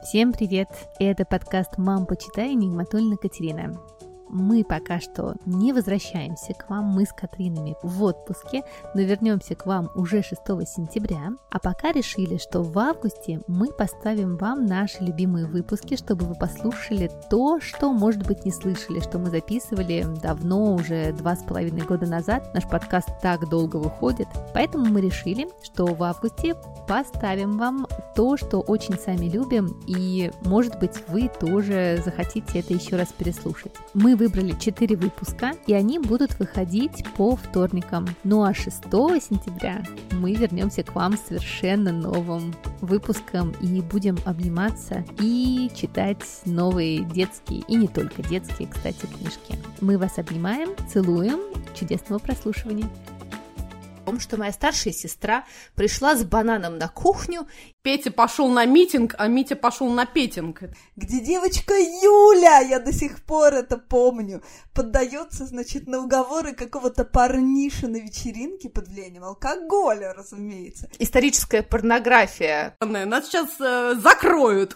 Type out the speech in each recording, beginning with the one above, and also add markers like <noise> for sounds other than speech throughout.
Всем привет! Это подкаст «Мам, почитай» Нигматульна Катерина мы пока что не возвращаемся к вам, мы с Катринами в отпуске, но вернемся к вам уже 6 сентября, а пока решили, что в августе мы поставим вам наши любимые выпуски, чтобы вы послушали то, что, может быть, не слышали, что мы записывали давно, уже два с половиной года назад. Наш подкаст так долго выходит, поэтому мы решили, что в августе поставим вам то, что очень сами любим, и, может быть, вы тоже захотите это еще раз переслушать. Мы выбрали 4 выпуска, и они будут выходить по вторникам. Ну а 6 сентября мы вернемся к вам совершенно новым выпуском и будем обниматься и читать новые детские и не только детские, кстати, книжки. Мы вас обнимаем, целуем, чудесного прослушивания том, что моя старшая сестра пришла с бананом на кухню. Петя пошел на митинг, а Митя пошел на петинг. Где девочка Юля, я до сих пор это помню, поддается, значит, на уговоры какого-то парниша на вечеринке под влиянием алкоголя, разумеется. Историческая порнография. Нас сейчас э, закроют.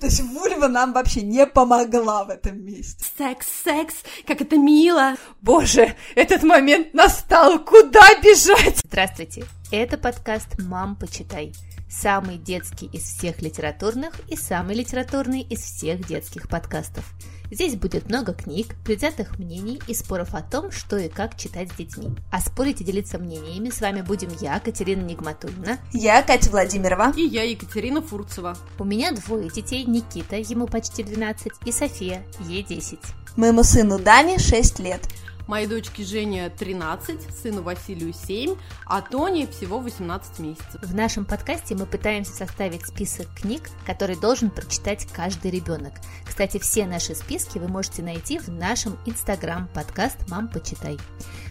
То есть Вульва нам вообще не помогла в этом месте. Секс, секс, как это мило. Боже, этот момент настал, куда бежать? бежать! Здравствуйте, это подкаст «Мам, почитай». Самый детский из всех литературных и самый литературный из всех детских подкастов. Здесь будет много книг, предвзятых мнений и споров о том, что и как читать с детьми. А спорить и делиться мнениями с вами будем я, Катерина Нигматульна. Я, Катя Владимирова. И я, Екатерина Фурцева. У меня двое детей, Никита, ему почти 12, и София, ей 10. Моему сыну Дане 6 лет. Моей дочке Жене 13, сыну Василию 7, а Тоне всего 18 месяцев. В нашем подкасте мы пытаемся составить список книг, который должен прочитать каждый ребенок. Кстати, все наши списки вы можете найти в нашем инстаграм подкаст «Мам, почитай».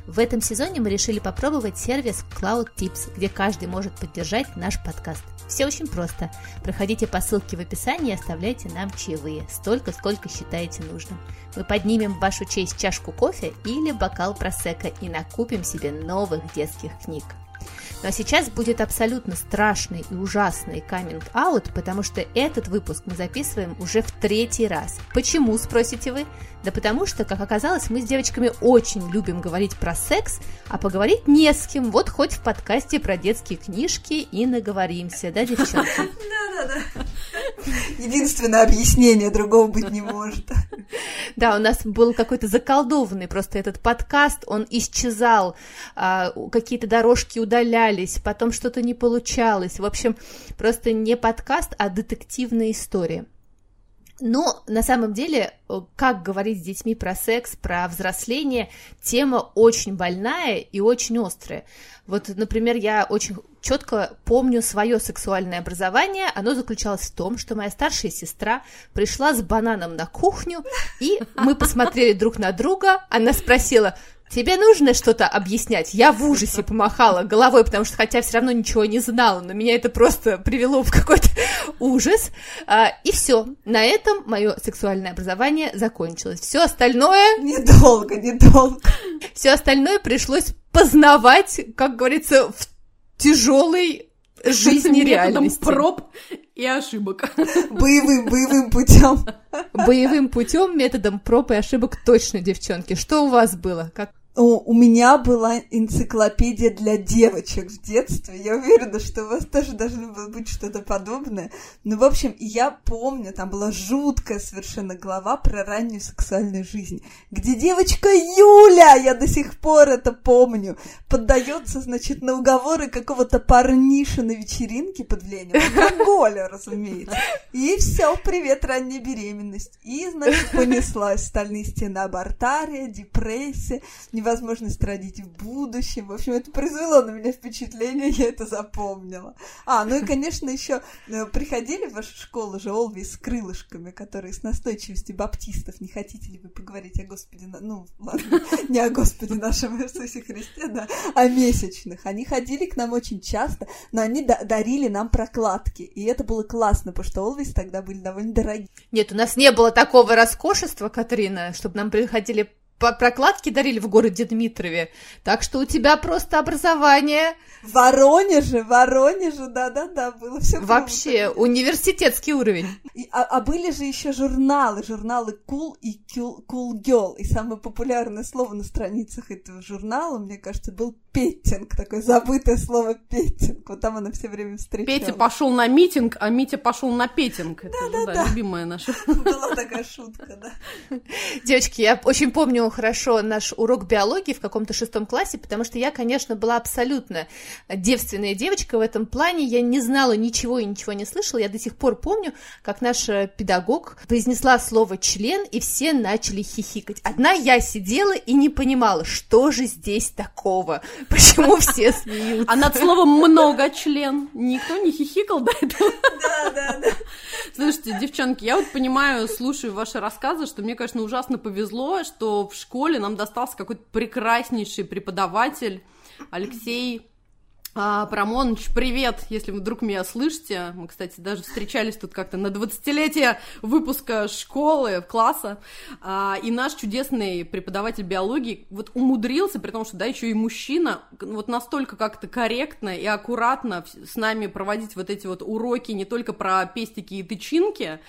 В этом сезоне мы решили попробовать сервис Cloud Tips, где каждый может поддержать наш подкаст. Все очень просто. Проходите по ссылке в описании и оставляйте нам чаевые, столько, сколько считаете нужным. Мы поднимем в вашу честь чашку кофе или бокал просека и накупим себе новых детских книг. Но сейчас будет абсолютно страшный и ужасный каминг-аут, потому что этот выпуск мы записываем уже в третий раз. Почему, спросите вы? Да потому что, как оказалось, мы с девочками очень любим говорить про секс, а поговорить не с кем. Вот хоть в подкасте про детские книжки и наговоримся, да, девчонки? <laughs> Да-да-да. Единственное объяснение, другого быть не может. Да, у нас был какой-то заколдованный просто этот подкаст, он исчезал, а, какие-то дорожки удалялись, потом что-то не получалось. В общем, просто не подкаст, а детективная история. Но на самом деле, как говорить с детьми про секс, про взросление, тема очень больная и очень острая. Вот, например, я очень четко помню свое сексуальное образование. Оно заключалось в том, что моя старшая сестра пришла с бананом на кухню, и мы посмотрели друг на друга. Она спросила, Тебе нужно что-то объяснять? Я в ужасе помахала головой, потому что хотя все равно ничего не знала, но меня это просто привело в какой-то ужас. А, и все. На этом мое сексуальное образование закончилось. Все остальное... Недолго, недолго. Все остальное пришлось познавать, как говорится, в тяжелой жизни реальности. проб и ошибок. Боевым, боевым путем. Боевым путем, методом проб и ошибок точно, девчонки. Что у вас было? Как у меня была энциклопедия для девочек в детстве. Я уверена, что у вас тоже должно было быть что-то подобное. Ну, в общем, я помню, там была жуткая совершенно глава про раннюю сексуальную жизнь, где девочка Юля, я до сих пор это помню, поддается, значит, на уговоры какого-то парниша на вечеринке под влиянием алкоголя, разумеется. И все, привет, ранняя беременность. И, значит, понеслась стальные стены абортария, депрессия, невозможность родить в будущем. В общем, это произвело на меня впечатление, я это запомнила. А, ну и, конечно, еще э, приходили в вашу школу же Олви с крылышками, которые с настойчивостью баптистов. Не хотите ли вы поговорить о Господе, ну, ладно, <laughs> не о Господе нашем Иисусе Христе, да, о месячных. Они ходили к нам очень часто, но они дарили нам прокладки. И это было классно, потому что Олвис тогда были довольно дорогие. Нет, у нас не было такого роскошества, Катрина, чтобы нам приходили прокладки дарили в городе Дмитрове. Так что у тебя просто образование... В Воронеже, Воронеже, да-да-да, было все Вообще, круто. университетский уровень. И, а, а были же еще журналы, журналы Cool и cool Girl. И самое популярное слово на страницах этого журнала, мне кажется, был петтинг, такое забытое слово петтинг. Вот там она все время встречалась. Петя пошел на митинг, а Митя пошел на петтинг. Это да, же, да, да, любимая наша. <laughs> Была такая шутка, да. Девочки, я очень помню хорошо наш урок биологии в каком-то шестом классе, потому что я, конечно, была абсолютно девственная девочка в этом плане. Я не знала ничего и ничего не слышала. Я до сих пор помню, как наш педагог произнесла слово член, и все начали хихикать. Одна я сидела и не понимала, что же здесь такого. <laughs> Почему все смеются? А над словом «много член» никто не хихикал до этого? <laughs> Да, да, да. Слушайте, девчонки, я вот понимаю, слушаю ваши рассказы, что мне, конечно, ужасно повезло, что в школе нам достался какой-то прекраснейший преподаватель Алексей а, Парамоныч, привет, если вы вдруг меня слышите. Мы, кстати, даже встречались тут как-то на 20-летие выпуска школы, класса. А, и наш чудесный преподаватель биологии вот умудрился, при том, что, да, еще и мужчина, вот настолько как-то корректно и аккуратно с нами проводить вот эти вот уроки не только про пестики и тычинки,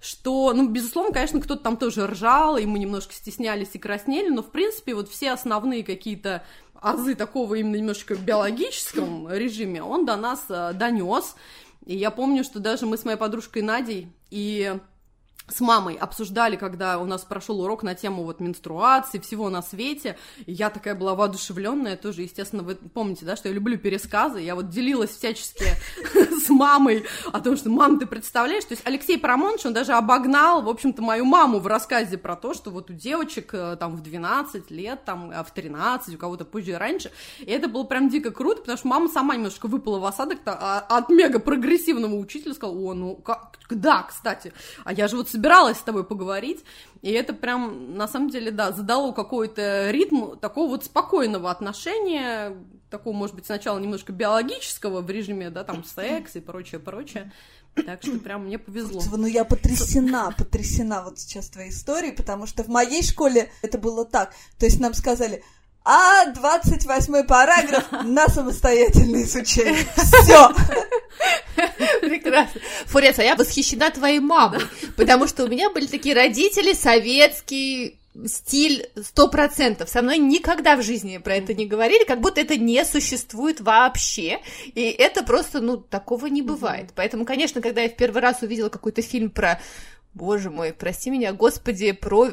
что, ну, безусловно, конечно, кто-то там тоже ржал, и мы немножко стеснялись и краснели, но, в принципе, вот все основные какие-то азы такого именно немножечко биологическом режиме он до нас э, донес. И я помню, что даже мы с моей подружкой Надей и с мамой обсуждали, когда у нас прошел урок на тему вот менструации, всего на свете, и я такая была воодушевленная тоже, естественно, вы помните, да, что я люблю пересказы, я вот делилась всячески <laughs> с мамой о том, что, мам, ты представляешь, то есть Алексей Парамонович, он даже обогнал, в общем-то, мою маму в рассказе про то, что вот у девочек э, там в 12 лет, там а в 13, у кого-то позже и раньше, и это было прям дико круто, потому что мама сама немножко выпала в осадок а, от мега прогрессивного учителя, сказала, о, ну, как, да, кстати, а я же вот собиралась с тобой поговорить, и это прям, на самом деле, да, задало какой-то ритм такого вот спокойного отношения, такого, может быть, сначала немножко биологического в режиме, да, там, секс и прочее, прочее. Так что прям мне повезло. Ну я потрясена, потрясена вот сейчас твоей историей, потому что в моей школе это было так. То есть нам сказали, а 28 параграф <laughs> на самостоятельное изучение. <laughs> Все. Прекрасно. Фурец, а я восхищена твоей мамой, потому что у меня были такие родители советские, стиль сто процентов. Со мной никогда в жизни про это не говорили, как будто это не существует вообще. И это просто, ну, такого не бывает. Поэтому, конечно, когда я в первый раз увидела какой-то фильм про Боже мой, прости меня, господи, про...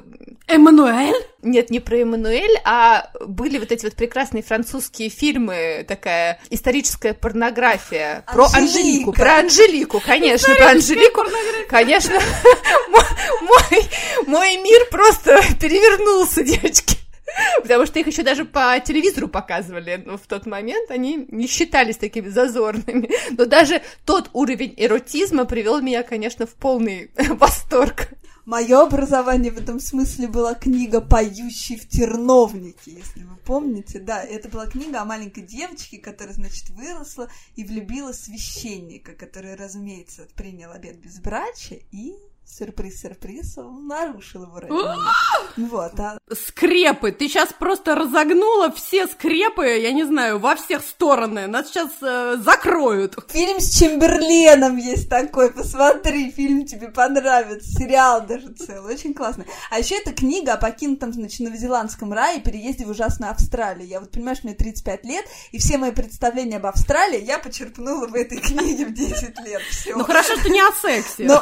Эммануэль? Нет, не про Эммануэль, а были вот эти вот прекрасные французские фильмы, такая историческая порнография. Анжелика. Про Анжелику, про Анжелику, конечно, про Анжелику. Конечно, <laughs> мой, мой мир просто перевернулся, девочки. <laughs> Потому что их еще даже по телевизору показывали ну, в тот момент, они не считались такими зазорными. <laughs> Но даже тот уровень эротизма привел меня, конечно, в полный <laughs> восторг. Мое образование в этом смысле была книга «Поющий в терновнике», если вы помните. Да, это была книга о маленькой девочке, которая, значит, выросла и влюбила священника, который, разумеется, принял обед безбрачия и сюрприз-сюрприз, он нарушил его ранение. вот, а... Скрепы! Ты сейчас просто разогнула все скрепы, я не знаю, во всех стороны. Нас сейчас э, закроют. Фильм с Чемберленом есть такой, посмотри, фильм тебе понравится. Сериал даже целый, очень классный. А еще это книга о покинутом, значит, новозеландском рае и переезде в ужасную Австралию. Я вот, понимаешь, мне 35 лет, и все мои представления об Австралии я почерпнула в этой книге в 10 лет. Все. Ну хорошо, что не о сексе. Но...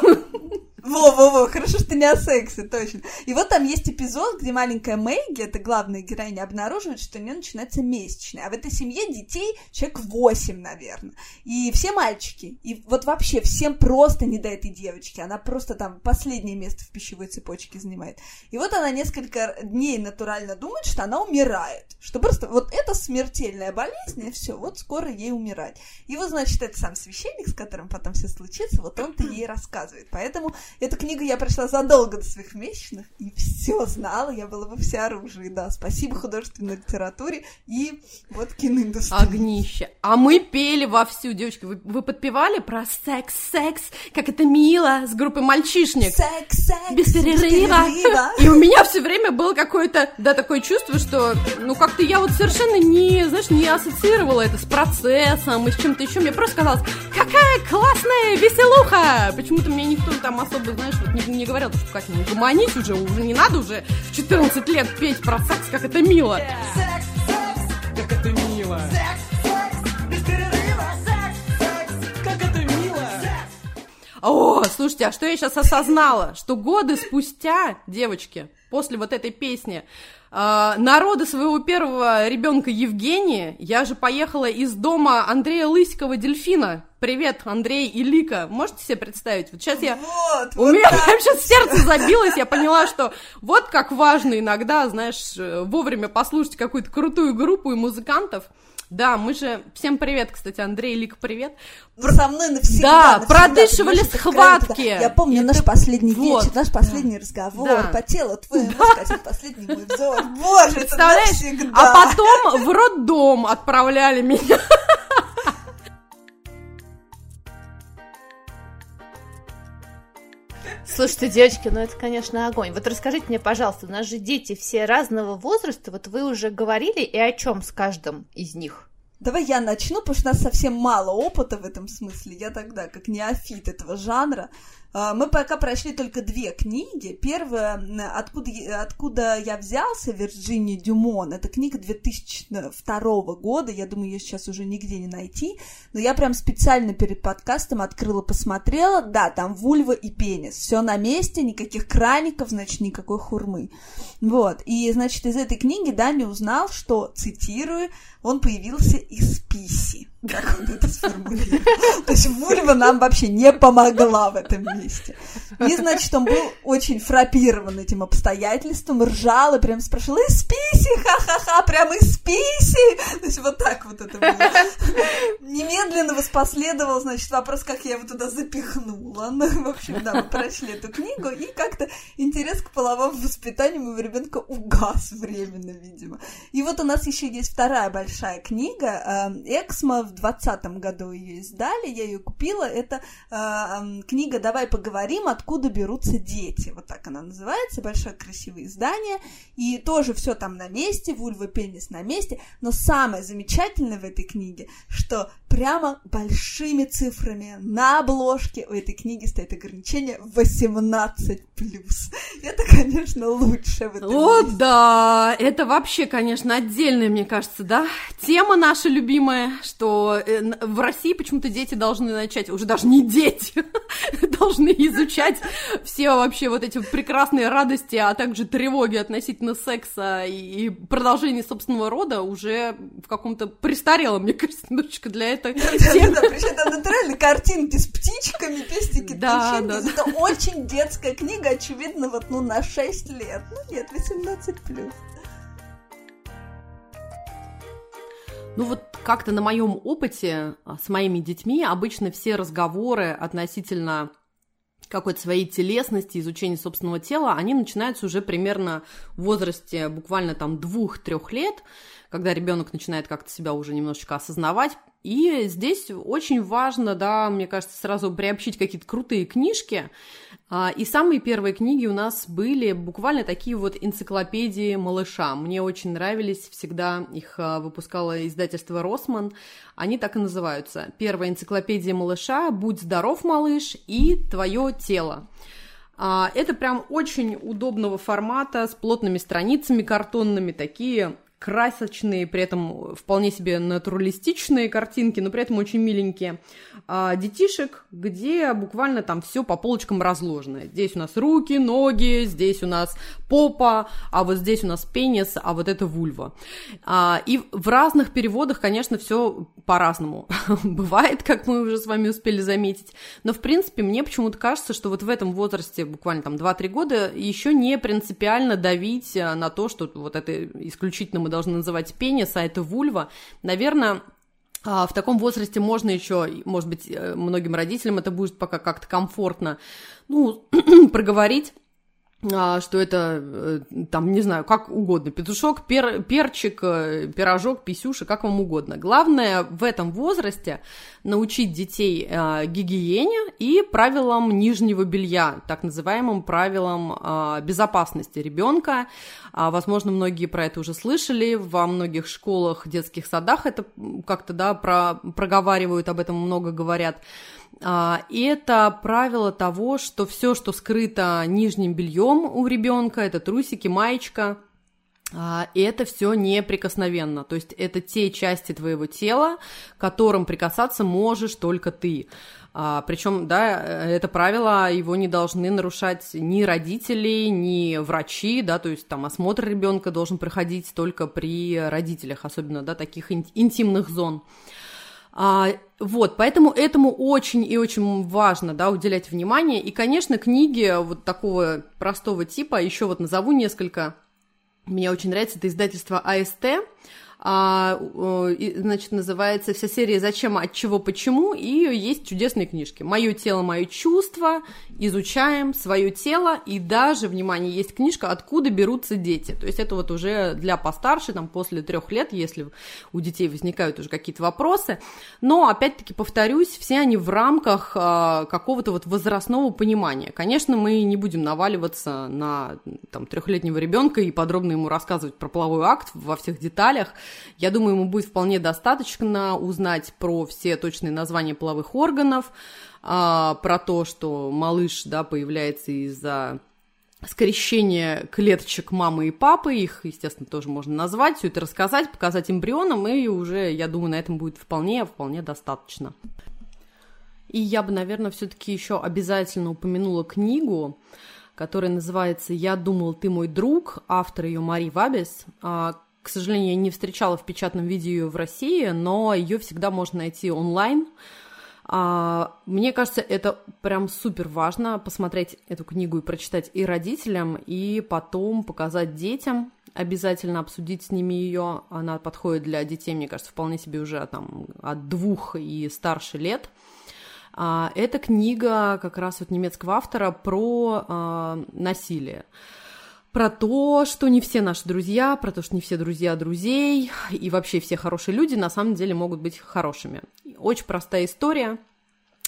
Во-во-во, хорошо, что не о сексе, точно. И вот там есть эпизод, где маленькая Мэгги, это главная героиня, обнаруживает, что у нее начинается месячная. А в этой семье детей человек 8, наверное. И все мальчики. И вот вообще всем просто не до этой девочки. Она просто там последнее место в пищевой цепочке занимает. И вот она несколько дней натурально думает, что она умирает. Что просто вот это смертельная болезнь, и все, вот скоро ей умирать. И вот, значит, это сам священник, с которым потом все случится, вот он-то ей рассказывает. Поэтому Эту книгу я прочла задолго до своих месячных и все знала, я была во всеоружии, да. Спасибо художественной литературе и вот киноиндустрии. Огнище. А мы пели вовсю, девочки, вы, вы подпевали про секс, секс, как это мило, с группой мальчишник. Секс, секс, без перерыва. без перерыва. И у меня все время было какое-то, да, такое чувство, что, ну, как-то я вот совершенно не, знаешь, не ассоциировала это с процессом и с чем-то еще. Мне просто казалось, какая классная веселуха! Почему-то мне никто там особо, знаешь, вот не, не говорил, что как не гуманить уже, уже не надо уже в 14 лет петь про секс, как это мило. Секс, секс, как это мило. Секс, секс, без перерыва. Секс, секс, как это мило. О, слушайте, а что я сейчас осознала? Что годы спустя, девочки, после вот этой песни, народа своего первого ребенка Евгении, я же поехала из дома Андрея Лысикова Дельфина. Привет, Андрей и Лика. Можете себе представить? Вот сейчас я... Вот, У вот меня прям сейчас сердце забилось, я поняла, что вот как важно иногда, знаешь, э, вовремя послушать какую-то крутую группу и музыкантов. Да, мы же... Всем привет, кстати, Андрей, Лика, привет. Ну, со мной навсегда. Да, навсегда, продышивали это схватки. да. Я помню И наш последний вот. вечер, наш последний разговор, Да. по телу твоему скользит последний мой взор. Боже, это Представляешь? навсегда. А потом в роддом отправляли меня. Слушайте, девочки, ну это, конечно, огонь. Вот расскажите мне, пожалуйста, у нас же дети все разного возраста. Вот вы уже говорили и о чем с каждым из них? Давай я начну, потому что у нас совсем мало опыта в этом смысле. Я тогда, как неофит этого жанра, мы пока прошли только две книги. Первая, откуда, откуда я взялся, Вирджиния Дюмон, это книга 2002 года, я думаю, ее сейчас уже нигде не найти, но я прям специально перед подкастом открыла, посмотрела, да, там вульва и пенис, все на месте, никаких краников, значит, никакой хурмы. Вот, и, значит, из этой книги Даня узнал, что, цитирую, он появился из писи. Как он это сформулировал? То есть вульва нам вообще не помогла в этом месте. И, значит, он был очень фрапирован этим обстоятельством, ржал и прям спрашивал, из писи, ха-ха-ха, прям из писи. То есть вот так вот это было. Немедленно воспоследовал, значит, вопрос, как я его туда запихнула. Ну, в общем, да, мы прочли эту книгу, и как-то интерес к половому воспитанию моего ребенка угас временно, видимо. И вот у нас еще есть вторая большая книга. э, Эксмо в двадцатом году ее издали, я ее купила. Это э, книга «Давай поговорим, откуда берутся дети». Вот так она называется, большое красивое издание. И тоже все там на месте, вульва, пенис на месте. Но самое замечательное в этой книге, что прямо большими цифрами на обложке у этой книги стоит ограничение 18+. Это, конечно, лучше в этом О, месте. да, это вообще, конечно, отдельная, мне кажется, да, тема наша любимая, что э, в России почему-то дети должны начать, уже даже не дети, <laughs> должны изучать все вообще вот эти прекрасные радости, а также тревоги относительно секса и, продолжения собственного рода уже в каком-то престарелом, мне кажется, немножечко для темы. Да, причем там натурально картинки с птичками, пестики, Да, да, Это очень детская книга, очевидно, вот ну на 6 лет. Ну нет, 18 плюс. Ну вот как-то на моем опыте а, с моими детьми обычно все разговоры относительно какой-то своей телесности, изучения собственного тела, они начинаются уже примерно в возрасте буквально там двух-трех лет, когда ребенок начинает как-то себя уже немножечко осознавать. И здесь очень важно, да, мне кажется, сразу приобщить какие-то крутые книжки. А, И самые первые книги у нас были буквально такие вот энциклопедии малыша. Мне очень нравились, всегда их а, выпускало издательство Росман. Они так и называются. Первая энциклопедия малыша «Будь здоров, малыш» и «Твое тело». А, Это прям очень удобного формата, с плотными страницами картонными, такие красочные, при этом вполне себе натуралистичные картинки, но при этом очень миленькие, а, детишек, где буквально там все по полочкам разложено. Здесь у нас руки, ноги, здесь у нас попа, а вот здесь у нас пенис, а вот это вульва. А, и в разных переводах, конечно, все по-разному <laughs> бывает, как мы уже с вами успели заметить. Но, в принципе, мне почему-то кажется, что вот в этом возрасте, буквально там 2-3 года, еще не принципиально давить а, на то, что вот это исключительно должны называть пенис, а это вульва. Наверное, А в таком возрасте можно еще, может быть, э, многим родителям это будет пока как-то комфортно, ну, <clears throat> проговорить что это, э, там, не знаю, как угодно, петушок, пер, перчик, э, пирожок, писюша, как вам угодно. Главное в этом возрасте научить детей а, гигиене и правилам нижнего белья, так называемым правилам а, безопасности ребенка. Возможно, многие про это уже слышали, во многих школах, детских садах это как-то, да, про, проговаривают, об этом много говорят. А, это правило того, что все, что скрыто нижним бельем у ребенка, это трусики, маечка, а, это все неприкосновенно. То есть это те части твоего тела, которым прикасаться можешь только ты. А, причем, да, это правило, его не должны нарушать ни родители, ни врачи, да, то есть там осмотр ребенка должен проходить только при родителях, особенно, да, таких интимных зон. А, вот, поэтому этому очень и очень важно, да, уделять внимание. И, конечно, книги вот такого простого типа, еще вот назову несколько. Мне очень нравится это издательство АСТ а, значит, называется вся серия «Зачем, от чего, почему», и есть чудесные книжки. «Мое тело, мое чувство», изучаем свое тело, и даже, внимание, есть книжка «Откуда берутся дети». То есть это вот уже для постарше, там, после трех лет, если у детей возникают уже какие-то вопросы. Но, опять-таки, повторюсь, все они в рамках а, какого-то вот возрастного понимания. Конечно, мы не будем наваливаться на там, трехлетнего ребенка и подробно ему рассказывать про половой акт во всех деталях, я думаю, ему будет вполне достаточно узнать про все точные названия половых органов, а, про то, что малыш да, появляется из-за скрещения клеточек мамы и папы, их, естественно, тоже можно назвать, все это рассказать, показать эмбрионам, и уже, я думаю, на этом будет вполне, вполне достаточно. И я бы, наверное, все-таки еще обязательно упомянула книгу, которая называется «Я думал, ты мой друг», автор ее Мари Вабис, а, к сожалению, я не встречала в печатном виде ее в России, но ее всегда можно найти онлайн. А, мне кажется, это прям супер важно посмотреть эту книгу и прочитать и родителям, и потом показать детям, обязательно обсудить с ними ее. Она подходит для детей, мне кажется, вполне себе уже там от двух и старше лет. А, это книга как раз вот немецкого автора про а, насилие про то, что не все наши друзья, про то, что не все друзья друзей, и вообще все хорошие люди на самом деле могут быть хорошими. Очень простая история,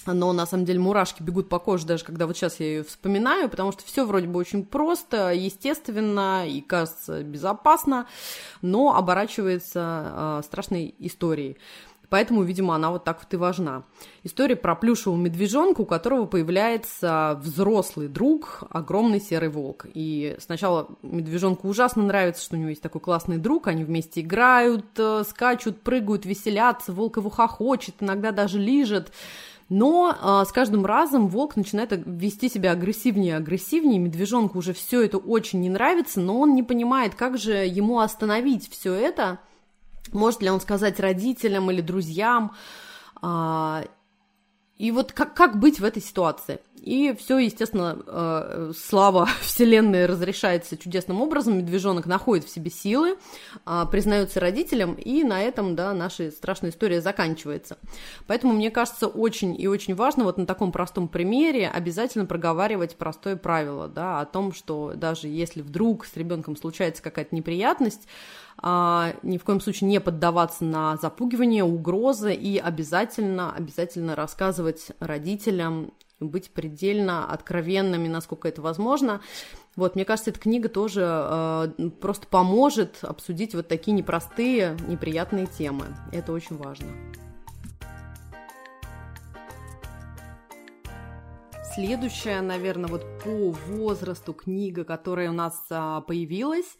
но на самом деле мурашки бегут по коже, даже когда вот сейчас я ее вспоминаю, потому что все вроде бы очень просто, естественно и кажется безопасно, но оборачивается э, страшной историей. Поэтому, видимо, она вот так вот и важна. История про плюшевого медвежонка, у которого появляется взрослый друг, огромный серый волк. И сначала медвежонку ужасно нравится, что у него есть такой классный друг, они вместе играют, э, скачут, прыгают, веселятся, волк его хохочет, иногда даже лижет. Но а, с каждым разом волк начинает вести себя агрессивнее и агрессивнее, медвежонку уже все это очень не нравится, но он не понимает, как же ему остановить все это, может ли он сказать родителям или друзьям? А, и вот как, как быть в этой ситуации? И все, естественно, э, слава <laughs> Вселенной разрешается чудесным образом. Медвежонок находит в себе силы, э, признается родителям, и на этом, да, наша страшная история заканчивается. Поэтому, мне кажется, очень и очень важно вот на таком простом примере обязательно проговаривать простое правило, да, о том, что даже если вдруг с ребенком случается какая-то неприятность, а, ни в коем случае не поддаваться на запугивание, угрозы и обязательно, обязательно рассказывать родителям, быть предельно откровенными, насколько это возможно. Вот, мне кажется, эта книга тоже э, просто поможет обсудить вот такие непростые, неприятные темы. Это очень важно. Следующая, наверное, вот по возрасту книга, которая у нас а, появилась,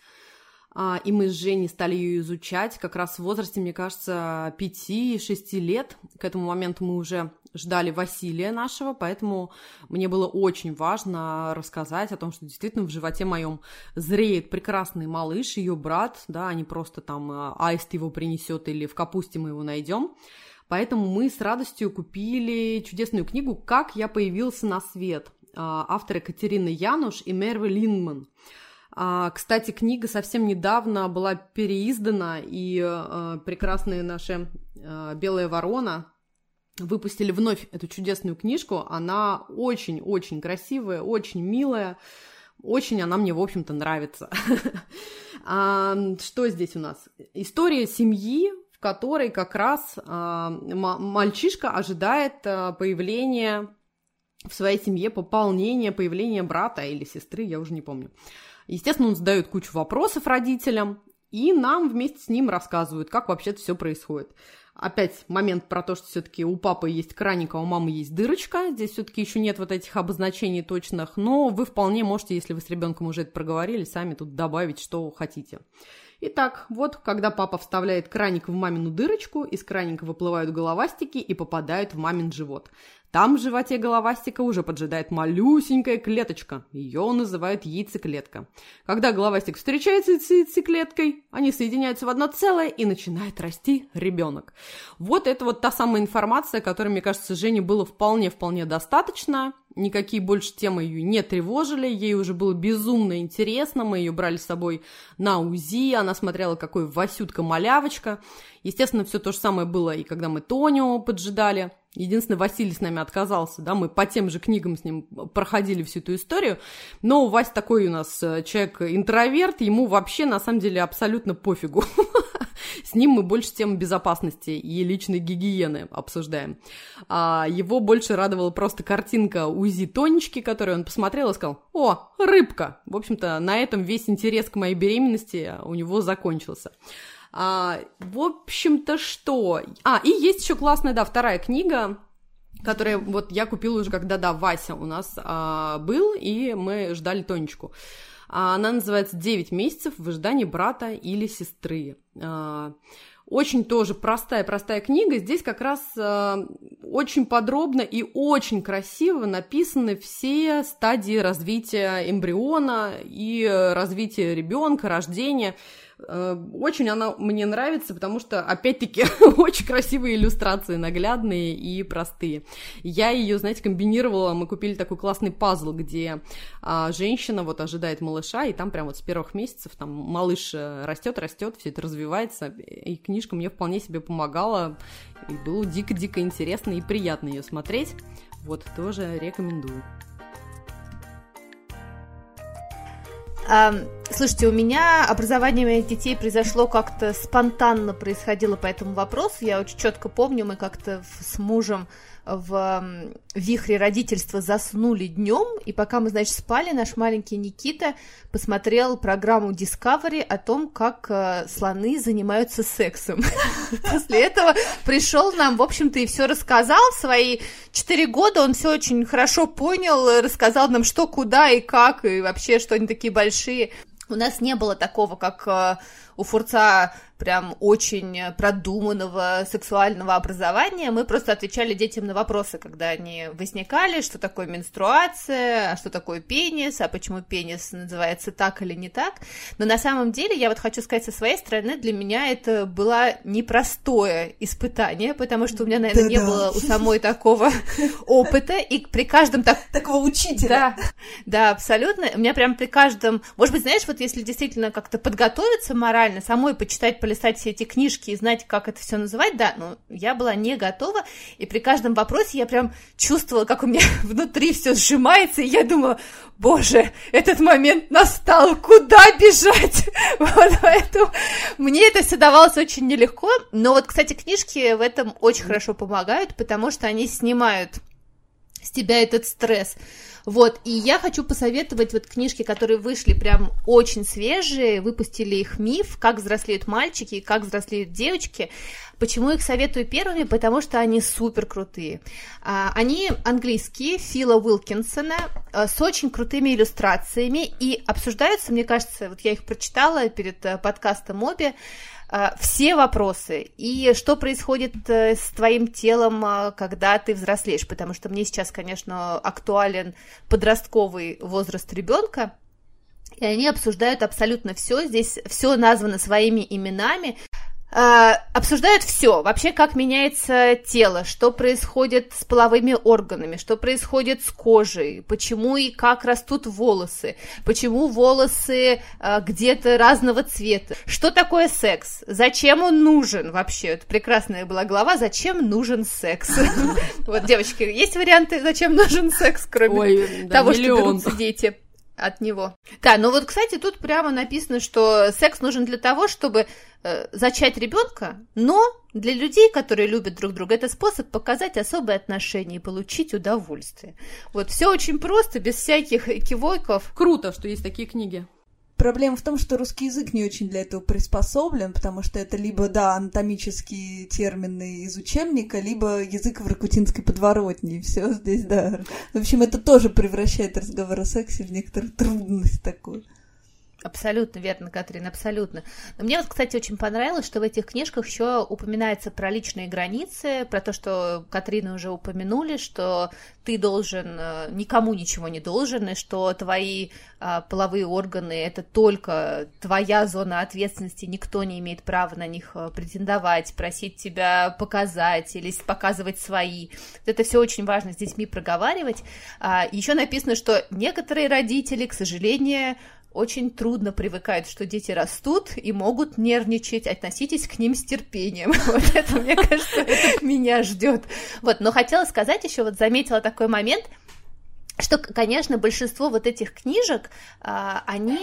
а, и мы с Женей стали ее изучать как раз в возрасте, мне кажется, 5-6 лет. К этому моменту мы уже ждали Василия нашего, поэтому мне было очень важно рассказать о том, что действительно в животе моем зреет прекрасный малыш, ее брат, да, не просто там а, аист его принесет или в капусте мы его найдем. Поэтому мы с радостью купили чудесную книгу «Как я появился на свет» а, авторы Катерины Януш и Мервы Линман. А, кстати, книга совсем недавно была переиздана, и а, прекрасные наши «Белая ворона» выпустили вновь эту чудесную книжку. Она очень-очень красивая, очень милая. Очень она мне, в общем-то, нравится. <laughs> Что здесь у нас? История семьи, в которой как раз мальчишка ожидает появления в своей семье пополнения, появления брата или сестры, я уже не помню. Естественно, он задает кучу вопросов родителям, и нам вместе с ним рассказывают, как вообще все происходит. Опять момент про то, что все-таки у папы есть краник, а у мамы есть дырочка. Здесь все-таки еще нет вот этих обозначений точных, но вы вполне можете, если вы с ребенком уже это проговорили, сами тут добавить, что хотите. Итак, вот когда папа вставляет краник в мамину дырочку, из краника выплывают головастики и попадают в мамин живот. Там в животе головастика уже поджидает малюсенькая клеточка. Ее называют яйцеклетка. Когда головастик встречается с яйцеклеткой, они соединяются в одно целое и начинает расти ребенок. Вот это вот та самая информация, которой, мне кажется, Жене было вполне-вполне достаточно никакие больше темы ее не тревожили, ей уже было безумно интересно, мы ее брали с собой на УЗИ, она смотрела, какой Васютка-малявочка. Естественно, все то же самое было и когда мы Тоню поджидали. Единственное, Василий с нами отказался, да, мы по тем же книгам с ним проходили всю эту историю, но Вась такой у нас э, человек-интроверт, ему вообще, на самом деле, абсолютно пофигу. <laughs> <laughs> С ним мы больше тему безопасности и личной гигиены обсуждаем. А его больше радовала просто картинка УЗИ Тонечки, которую он посмотрел и сказал, о, рыбка. В общем-то, на этом весь интерес к моей беременности у него закончился. А, в общем-то, что? А, и есть еще классная, да, вторая книга, которая вот я купила уже, когда, да, Вася у нас а, был, и мы ждали Тонечку. А, она называется «Девять месяцев в ожидании брата или сестры». А, очень тоже простая-простая книга. Здесь как раз э, очень подробно и очень красиво написаны все стадии развития эмбриона и развития ребенка, рождения. Э, очень она мне нравится, потому что, опять-таки, <laughs> очень красивые иллюстрации, наглядные и простые. Я ее, знаете, комбинировала, мы купили такой классный пазл, где а, женщина вот ожидает малыша, и там прям вот с первых месяцев там малыш э, растет, растет, все это развивается, и книжка мне вполне себе помогала, и было дико-дико интересно и приятно ее смотреть. Вот, тоже рекомендую. Слушайте, у меня образование моих детей произошло как-то спонтанно происходило по этому вопросу. Я очень четко помню, мы как-то с мужем в вихре родительства заснули днем, и пока мы, значит, спали, наш маленький Никита посмотрел программу Discovery о том, как э, слоны занимаются сексом. <laughs> После этого пришел нам, в общем-то, и все рассказал. В свои четыре года он все очень хорошо понял, рассказал нам, что, куда и как, и вообще, что они такие большие. У нас не было такого, как э, у Фурца прям очень продуманного сексуального образования. Мы просто отвечали детям на вопросы, когда они возникали, что такое менструация, а что такое пенис, а почему пенис называется так или не так. Но на самом деле, я вот хочу сказать со своей стороны, для меня это было непростое испытание, потому что у меня, наверное, Да-да. не было у самой такого <laughs> опыта, и при каждом так... Такого учителя. Да, да, абсолютно. У меня прям при каждом... Может быть, знаешь, вот если действительно как-то подготовиться морально, самой почитать полистать все эти книжки и знать, как это все называть, да, но я была не готова, и при каждом вопросе я прям чувствовала, как у меня <laughs> внутри все сжимается, и я думала, боже, этот момент настал, куда бежать? <laughs> Вот поэтому мне это все давалось очень нелегко, но вот, кстати, книжки в этом очень хорошо помогают, потому что они снимают с тебя этот стресс. Вот, и я хочу посоветовать вот книжки, которые вышли прям очень свежие, выпустили их «Миф», «Как взрослеют мальчики» и «Как взрослеют девочки». Почему их советую первыми? Потому что они супер крутые. А, они английские, Фила Уилкинсона, а, с очень крутыми иллюстрациями и обсуждаются, мне кажется, вот я их прочитала перед э, подкастом а, все вопросы и что происходит э, с твоим телом, а, когда ты взрослеешь, потому что мне сейчас, конечно, актуален подростковый возраст ребенка, и они обсуждают абсолютно все. Здесь все названо своими именами. А, обсуждают все, вообще как меняется тело, что происходит с половыми органами, что происходит с кожей, почему и как растут волосы, почему волосы а, где-то разного цвета, что такое секс, зачем он нужен вообще, это прекрасная была глава, зачем нужен секс. <laughs> Вот, девочки, есть варианты, зачем нужен секс, кроме того, что берутся дети? От него. Да, ну вот, кстати, тут прямо написано, что секс нужен для того, чтобы э, зачать ребенка, но для людей, которые любят друг друга, это способ показать особые отношения и получить удовольствие. Вот все очень просто, без всяких кивойков. Круто, что есть такие книги. Проблема в том, что русский язык не очень для этого приспособлен, потому что это либо, да, анатомические термины из учебника, либо язык в ракутинской подворотне, все здесь, да. В общем, это тоже превращает разговор о сексе в некоторую трудность такую. Абсолютно верно, Катрин, абсолютно. Но мне вот, кстати, очень понравилось, что в этих книжках еще упоминается про личные границы, про то, что Катрина уже упомянули, что ты должен, э, никому ничего не должен, и что твои а, половые органы это только твоя зона ответственности, никто не имеет права на них э, претендовать, просить тебя показать или показывать свои. Это все очень важно с детьми проговаривать. А, еще написано, что некоторые родители, к сожалению, очень трудно привыкают, что дети растут и могут нервничать, относитесь к ним с терпением. <laughs> Вот это, мне кажется, меня ждет. Вот, но хотела сказать еще, вот заметила такой момент, что, конечно, большинство вот этих книжек, а, они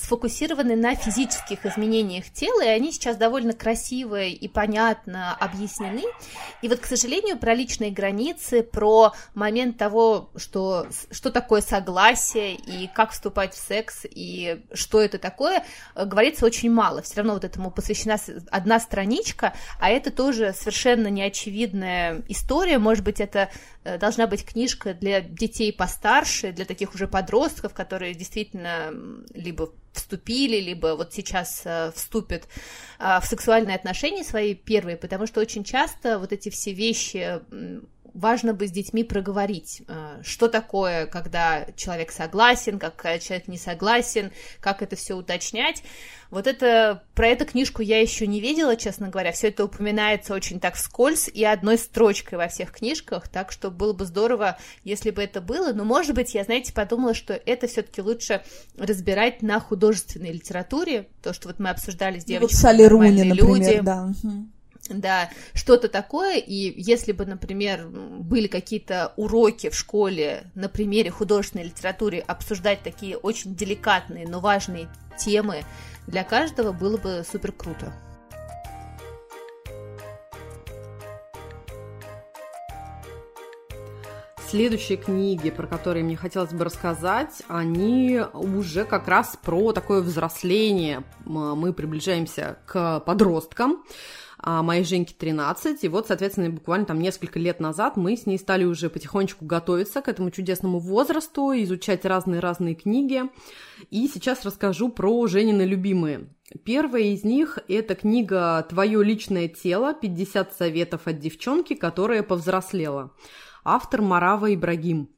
сфокусированы на физических изменениях тела, и они сейчас довольно красиво и понятно объяснены. И вот, к сожалению, про личные границы, про момент того, что, что такое согласие, и как вступать в секс, и что это такое, э, говорится очень мало. Все равно вот этому посвящена одна страничка, а это тоже совершенно неочевидная история. Может быть, это должна быть книжка для детей постарше, для таких уже подростков, которые действительно либо вступили, либо вот сейчас э, вступят э, в сексуальные отношения свои первые, потому что очень часто вот эти все вещи важно бы с детьми проговорить, э, что такое, когда человек согласен, когда человек не согласен, как это все уточнять. Вот это, про эту книжку я еще не видела, честно говоря, все это упоминается очень так вскользь и одной строчкой во всех книжках, так что было бы здорово, если бы это было, но, может быть, я, знаете, подумала, что это все-таки лучше разбирать на художественной литературе, то, что вот мы обсуждали с девочкой. Ну, вот Салли Руни, например, люди. да да, что-то такое, и если бы, например, были какие-то уроки в школе на примере художественной литературы обсуждать такие очень деликатные, но важные темы для каждого, было бы супер круто. Следующие книги, про которые мне хотелось бы рассказать, они уже как раз про такое взросление. Мы приближаемся к подросткам а моей Женьке 13, и вот, соответственно, буквально там несколько лет назад мы с ней стали уже потихонечку готовиться к этому чудесному возрасту, изучать разные-разные книги, и сейчас расскажу про Женины любимые. Первая из них – это книга «Твое личное тело. 50 советов от девчонки, которая повзрослела». Автор Марава Ибрагим.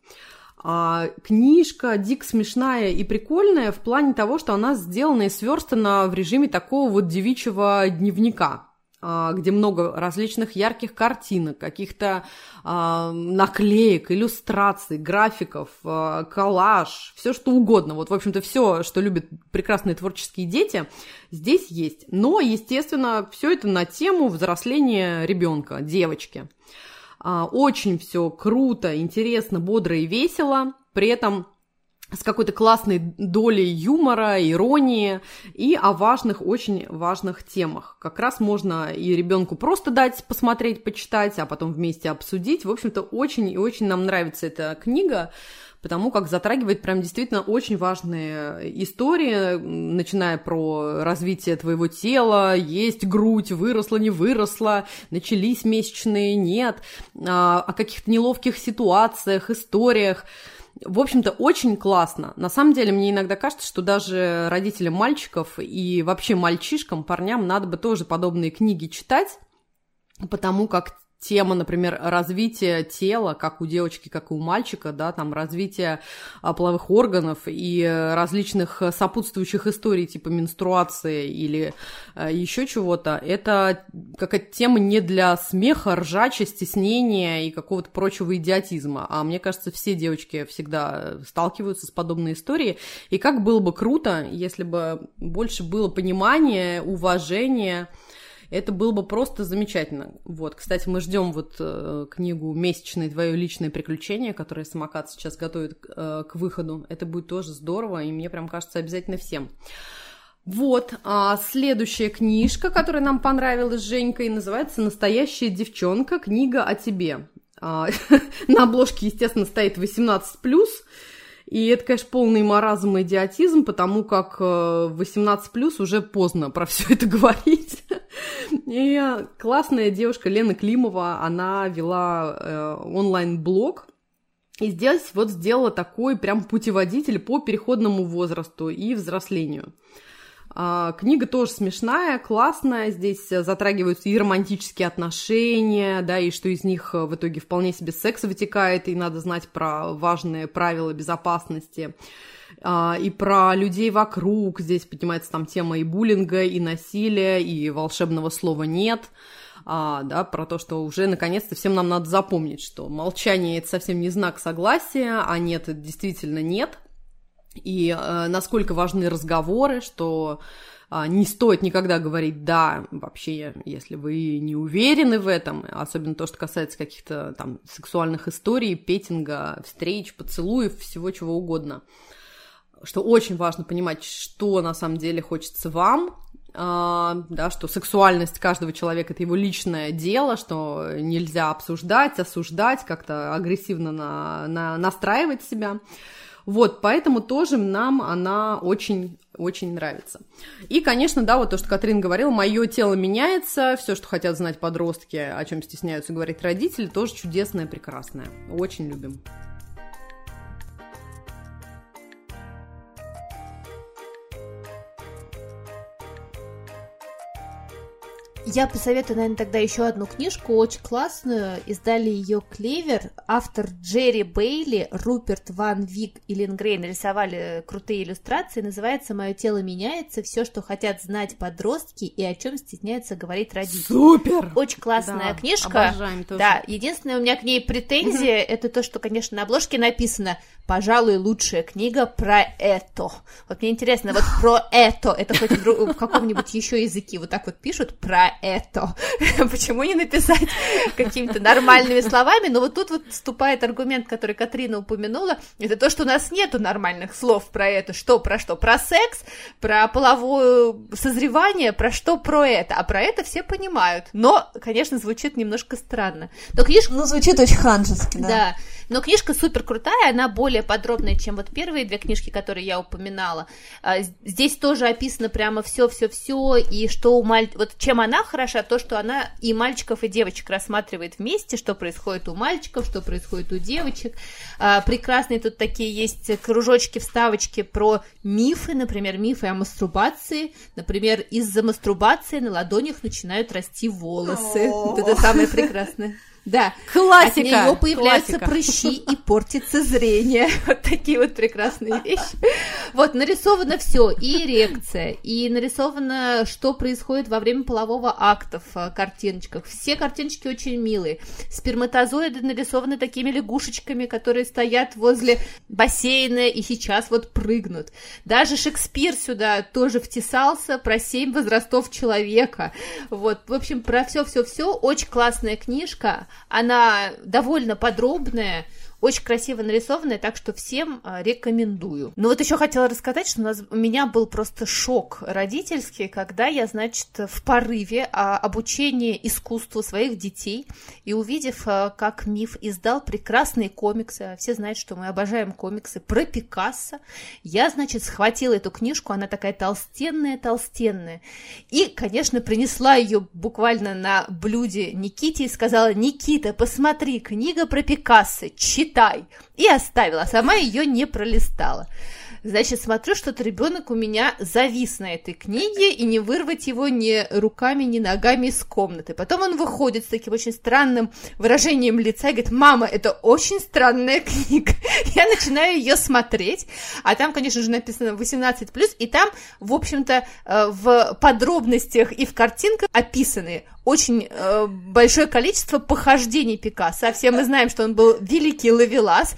А, книжка дико смешная и прикольная в плане того, что она сделана и сверстана в режиме такого вот девичьего дневника. А, где много различных ярких картинок, каких-то а, наклеек, иллюстраций, графиков, а, коллаж, все что угодно. Вот, в общем-то, все, что любят прекрасные творческие дети, здесь есть. Но, естественно, все это на тему взросления ребенка, девочки. Очень все круто, интересно, бодро и весело. При этом с какой-то классной долей юмора, иронии и о важных, очень важных темах. Как раз можно и ребенку просто дать посмотреть, почитать, а потом вместе обсудить. В общем-то, очень и очень нам нравится эта книга, потому как затрагивает прям действительно очень важные истории, начиная про развитие твоего тела, есть грудь, выросла, не выросла, начались месячные, нет, а, о каких-то неловких ситуациях, историях. В общем-то, очень классно. На самом деле, мне иногда кажется, что даже родителям мальчиков и вообще мальчишкам, парням надо бы тоже подобные книги читать, потому как тема, например, развития тела, как у девочки, как и у мальчика, да, там развитие а, половых органов и различных сопутствующих историй, типа менструации или а, еще чего-то, это какая-то тема не для смеха, ржача, стеснения и какого-то прочего идиотизма. А мне кажется, все девочки всегда сталкиваются с подобной историей. И как было бы круто, если бы больше было понимания, уважения, это было бы просто замечательно. Вот, кстати, мы ждем вот э, книгу «Месячные твое личное приключение», которое самокат сейчас готовит э, к выходу. Это будет тоже здорово, и мне прям кажется обязательно всем. Вот, а следующая книжка, которая нам понравилась Женькой, называется «Настоящая девчонка. Книга о тебе». А, <laughs> на обложке, естественно, стоит 18+, и это, конечно, полный маразм и идиотизм, потому как 18 э, уже поздно про все это говорить. <laughs> И классная девушка Лена Климова, она вела э, онлайн-блог, и здесь вот сделала такой прям путеводитель по переходному возрасту и взрослению. А, книга тоже смешная, классная, здесь затрагиваются и романтические отношения, да, и что из них в итоге вполне себе секс вытекает, и надо знать про важные правила безопасности, а, и про людей вокруг, здесь поднимается там тема и буллинга, и насилия, и волшебного слова «нет», а, да, про то, что уже наконец-то всем нам надо запомнить, что молчание это совсем не знак согласия, а нет, это действительно нет – и э, насколько важны разговоры, что э, не стоит никогда говорить «да» вообще, если вы не уверены в этом, особенно то, что касается каких-то там сексуальных историй, петинга, встреч, поцелуев, всего чего угодно. Что очень важно понимать, что на самом деле хочется вам, Uh, да, что сексуальность каждого человека это его личное дело, что нельзя обсуждать, осуждать, как-то агрессивно на, на, настраивать себя. Вот, поэтому тоже нам она очень очень нравится. И, конечно, да, вот то, что Катрин говорила, мое тело меняется, все, что хотят знать подростки, о чем стесняются говорить родители, тоже чудесное, прекрасное. Очень любим. Я посоветую, наверное, тогда еще одну книжку, очень классную. Издали ее Клевер. Автор Джерри Бейли, Руперт Ван Вик и Лингрейн рисовали крутые иллюстрации. Называется «Мое тело меняется. Все, что хотят знать подростки и о чем стесняются говорить родители». Супер! Очень классная да, книжка. Обожаем тоже. Да, единственное, у меня к ней претензия, это то, что, конечно, на обложке написано «Пожалуй, лучшая книга про это». Вот мне интересно, вот про это, это хоть в каком-нибудь еще языке вот так вот пишут про это. <laughs> Почему не написать какими-то нормальными словами? Но вот тут вот вступает аргумент, который Катрина упомянула, это то, что у нас нету нормальных слов про это. Что, про что? Про секс, про половое созревание, про что, про это. А про это все понимают. Но, конечно, звучит немножко странно. Но книжка... Ну, звучит очень ханжески, да. Да, но книжка супер крутая, она более подробная, чем вот первые две книжки, которые я упоминала. А, здесь тоже описано прямо все-все-все, и что у маль... Вот чем она хороша, то, что она и мальчиков, и девочек рассматривает вместе, что происходит у мальчиков, что происходит у девочек. А, прекрасные тут такие есть кружочки, вставочки про мифы, например, мифы о мастурбации. Например, из-за мастурбации на ладонях начинают расти волосы. Вот это самое прекрасное. Да. Классика. От нее появляются классика. прыщи и портится зрение. <laughs> Вот такие вот прекрасные вещи. Вот нарисовано все, и эрекция, и нарисовано, что происходит во время полового акта в картиночках. Все картиночки очень милые. Сперматозоиды нарисованы такими лягушечками, которые стоят возле бассейна и сейчас вот прыгнут. Даже Шекспир сюда тоже втесался про семь возрастов человека. Вот, в общем, про все-все-все. Очень классная книжка. Она довольно подробная, очень красиво нарисованная, так что всем а, рекомендую. Но вот еще хотела рассказать, что у, нас, у меня был просто шок родительский, когда я, значит, в порыве а, обучения искусству своих детей и увидев, а, как Миф издал прекрасные комиксы, все знают, что мы обожаем комиксы про Пикассо, я, значит, схватила эту книжку, она такая толстенная-толстенная, и, конечно, принесла ее буквально на блюде Никите и сказала, Никита, посмотри, книга про Пикассо, читай читай. И оставила, сама ее не пролистала. Значит, смотрю, что-то ребенок у меня завис на этой книге, и не вырвать его ни руками, ни ногами из комнаты. Потом он выходит с таким очень странным выражением лица и говорит, мама, это очень странная книга. <laughs> Я начинаю ее смотреть, а там, конечно же, написано 18+, и там, в общем-то, э, в подробностях и в картинках описаны очень э, большое количество похождений Пикассо. Все мы знаем, что он был великий ловелас,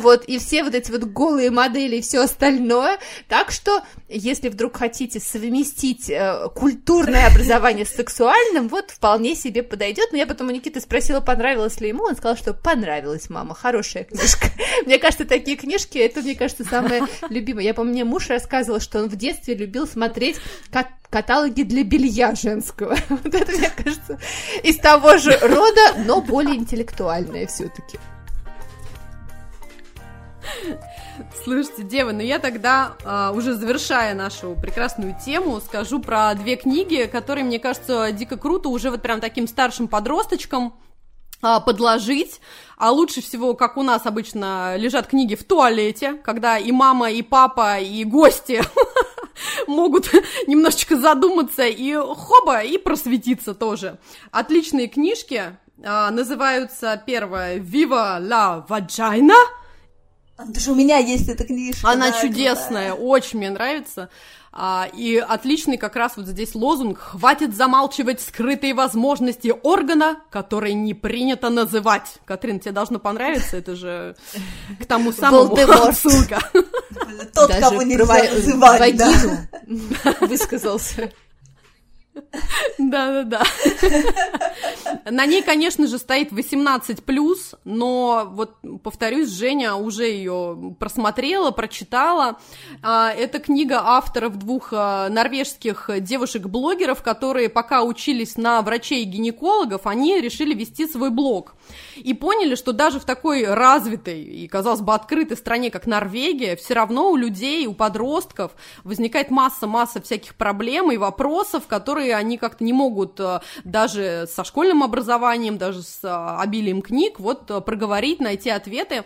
вот, и все вот эти вот голые модели и все остальное. Так что, если вдруг хотите совместить э, культурное образование с сексуальным, вот вполне себе подойдет. Но я потом у Никиты спросила, понравилось ли ему, он сказал, что понравилась, мама, хорошая книжка. <laughs> Мне кажется, такие книжки, это, мне кажется, самое любимое. Я помню, мне муж рассказывал, что он в детстве любил смотреть каталоги для белья женского. <laughs> Вот это, мне кажется, из того же рода, но более интеллектуальное все-таки. Слушайте, девы, ну я тогда, а, уже завершая нашу прекрасную тему, скажу про две книги, которые, мне кажется, дико круто уже вот прям таким старшим подросточкам а, подложить, а лучше всего, как у нас обычно лежат книги в туалете, когда и мама, и папа, и гости <laughs> могут <laughs> немножечко задуматься и хоба, и просветиться тоже. Отличные книжки, а, называются первая «Viva la Vagina», даже у меня есть эта книжка. Она да, чудесная, да. очень мне нравится. А, и отличный как раз вот здесь лозунг «Хватит замалчивать скрытые возможности органа, который не принято называть». Катрин, тебе должно понравиться, это же к тому <laughs> самому ссылка. Тот, кого нельзя называть, вагину высказался. Да-да-да. На ней, конечно же, стоит 18+, но вот, повторюсь, Женя уже ее просмотрела, прочитала. А, это книга авторов двух а, норвежских девушек-блогеров, которые пока учились на врачей и гинекологов, они решили вести свой блог. И поняли, что даже в такой развитой и, казалось бы, открытой стране, как Норвегия, все равно у людей, у подростков возникает масса-масса всяких проблем и вопросов, которые они как-то не могут э, даже со школьным образованием, даже с э, обилием книг вот э, проговорить, найти ответы.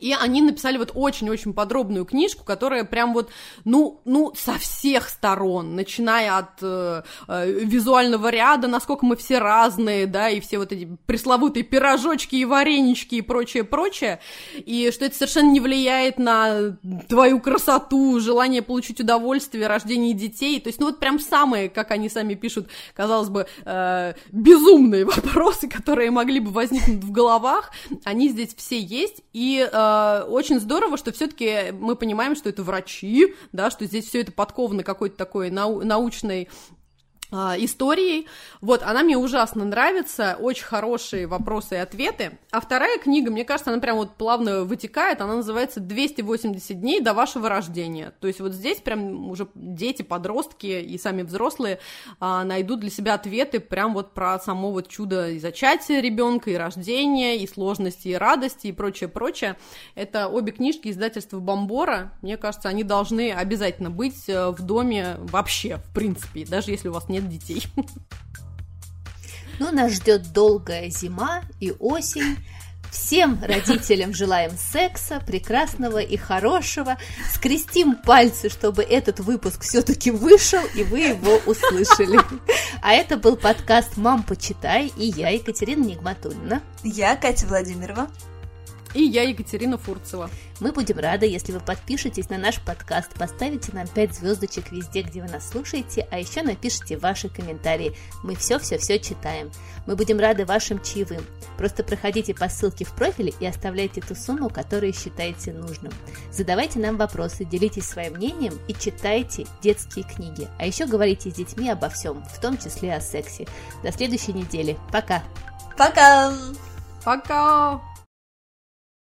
И они написали вот очень-очень подробную книжку, которая прям вот, ну, ну, со всех сторон, начиная от э, э, визуального ряда, насколько мы все разные, да, и все вот эти пресловутые пирожочки и варенички и прочее-прочее, и что это совершенно не влияет на твою красоту, желание получить удовольствие, рождение детей, то есть, ну, вот прям самые, как они сами пишут, казалось бы, э, безумные <laughs> вопросы, которые могли бы возникнуть в головах, они здесь все есть, и э, Э, очень здорово, что все-таки мы понимаем, что это врачи, да, что здесь все это подковано какой-то такой нау- научной а, историей. Вот, она мне ужасно нравится, очень хорошие вопросы и ответы. А вторая книга, мне кажется, она прям вот плавно вытекает, она называется «280 дней до вашего рождения». То есть вот здесь прям уже дети, подростки и сами взрослые а, найдут для себя ответы прям вот про само вот чудо и зачатия ребенка, и рождения, и сложности, и радости, и прочее, прочее. Это обе книжки издательства Бомбора. Мне кажется, они должны обязательно быть э, в доме вообще, в принципе, даже если у вас нет детей. Ну, нас ждет долгая зима и осень. Всем родителям желаем секса, прекрасного и хорошего. Скрестим пальцы, чтобы этот выпуск все-таки вышел, и вы его услышали. А это был подкаст «Мам, почитай» и я, Екатерина Нигматульна. Я Катя Владимирова. И я Екатерина Фурцева. Мы будем рады, если вы подпишетесь на наш подкаст, поставите нам 5 звездочек везде, где вы нас слушаете, а еще напишите ваши комментарии. Мы все-все-все читаем. Мы будем рады вашим чаевым. Просто проходите по ссылке в профиле и оставляйте ту сумму, которую считаете нужным. Задавайте нам вопросы, делитесь своим мнением и читайте детские книги. А еще говорите с детьми обо всем, в том числе о сексе. До следующей недели. Пока! Пока! Пока!